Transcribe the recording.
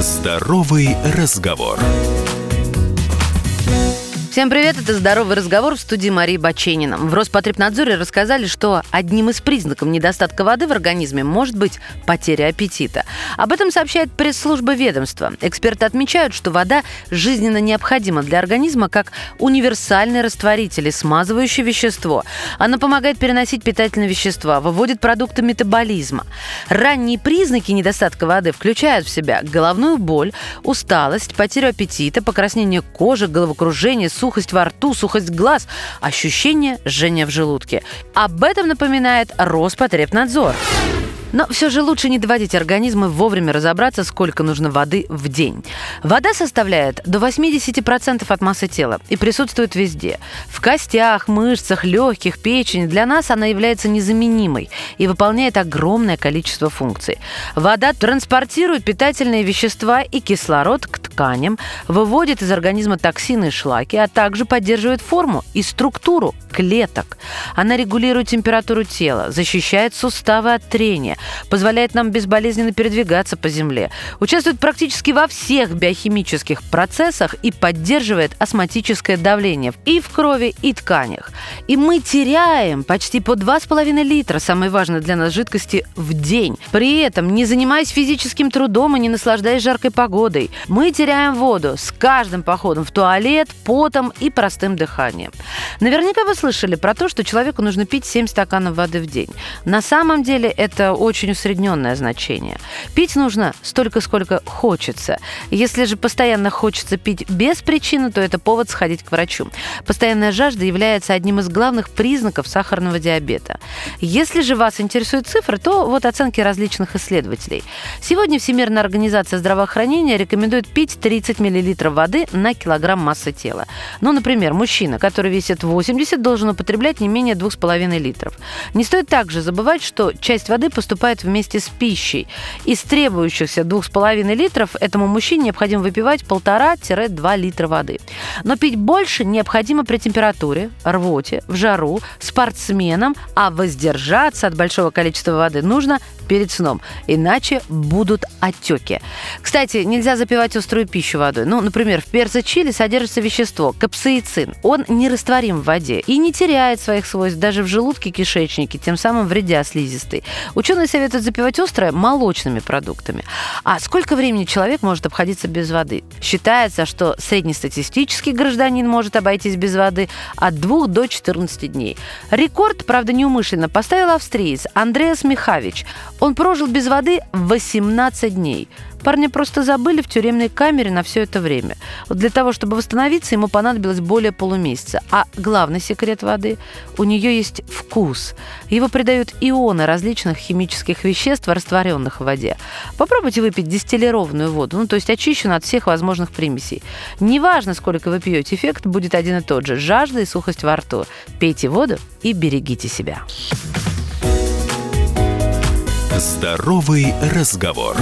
Здоровый разговор. Всем привет, это «Здоровый разговор» в студии Марии Баченина. В Роспотребнадзоре рассказали, что одним из признаков недостатка воды в организме может быть потеря аппетита. Об этом сообщает пресс-служба ведомства. Эксперты отмечают, что вода жизненно необходима для организма как универсальный растворитель и смазывающее вещество. Она помогает переносить питательные вещества, выводит продукты метаболизма. Ранние признаки недостатка воды включают в себя головную боль, усталость, потерю аппетита, покраснение кожи, головокружение, сухость, сухость во рту, сухость глаз, ощущение жжения в желудке. Об этом напоминает Роспотребнадзор. Но все же лучше не доводить организм и вовремя разобраться, сколько нужно воды в день. Вода составляет до 80% от массы тела и присутствует везде. В костях, мышцах, легких, печени. Для нас она является незаменимой и выполняет огромное количество функций. Вода транспортирует питательные вещества и кислород к тканям, выводит из организма токсины и шлаки, а также поддерживает форму и структуру клеток. Она регулирует температуру тела, защищает суставы от трения, позволяет нам безболезненно передвигаться по Земле, участвует практически во всех биохимических процессах и поддерживает астматическое давление и в крови, и тканях. И мы теряем почти по 2,5 литра самой важной для нас жидкости в день. При этом, не занимаясь физическим трудом и не наслаждаясь жаркой погодой, мы теряем воду с каждым походом в туалет, потом и простым дыханием. Наверняка вы слышали про то, что человеку нужно пить 7 стаканов воды в день. На самом деле это очень усредненное значение. Пить нужно столько, сколько хочется. Если же постоянно хочется пить без причины, то это повод сходить к врачу. Постоянная жажда является одним из главных признаков сахарного диабета. Если же вас интересуют цифры, то вот оценки различных исследователей. Сегодня Всемирная организация здравоохранения рекомендует пить 30 мл воды на килограмм массы тела. Ну, например, мужчина, который весит 80, должен употреблять не менее 2,5 литров. Не стоит также забывать, что часть воды поступает вместе с пищей. Из требующихся 2,5 литров этому мужчине необходимо выпивать 1,5-2 литра воды. Но пить больше необходимо при температуре, рвоте, в жару, спортсменам, а воздержаться от большого количества воды нужно перед сном, иначе будут отеки. Кстати, нельзя запивать острую пищу водой. Ну, например, в перце чили содержится вещество капсаицин. Он нерастворим в воде и не теряет своих свойств даже в желудке кишечнике, тем самым вредя слизистой. Ученые советуют запивать острое молочными продуктами. А сколько времени человек может обходиться без воды? Считается, что среднестатистический гражданин может обойтись без воды от 2 до 14 дней. Рекорд, правда, неумышленно поставил австриец Андреас Михавич. Он прожил без воды 18 дней. Парня просто забыли в тюремной камере на все это время. Вот для того, чтобы восстановиться, ему понадобилось более полумесяца. А главный секрет воды – у нее есть вкус. Его придают ионы различных химических веществ, растворенных в воде. Попробуйте выпить дистиллированную воду, ну то есть очищенную от всех возможных примесей. Неважно, сколько вы пьете, эффект будет один и тот же – жажда и сухость во рту. Пейте воду и берегите себя. Здоровый разговор.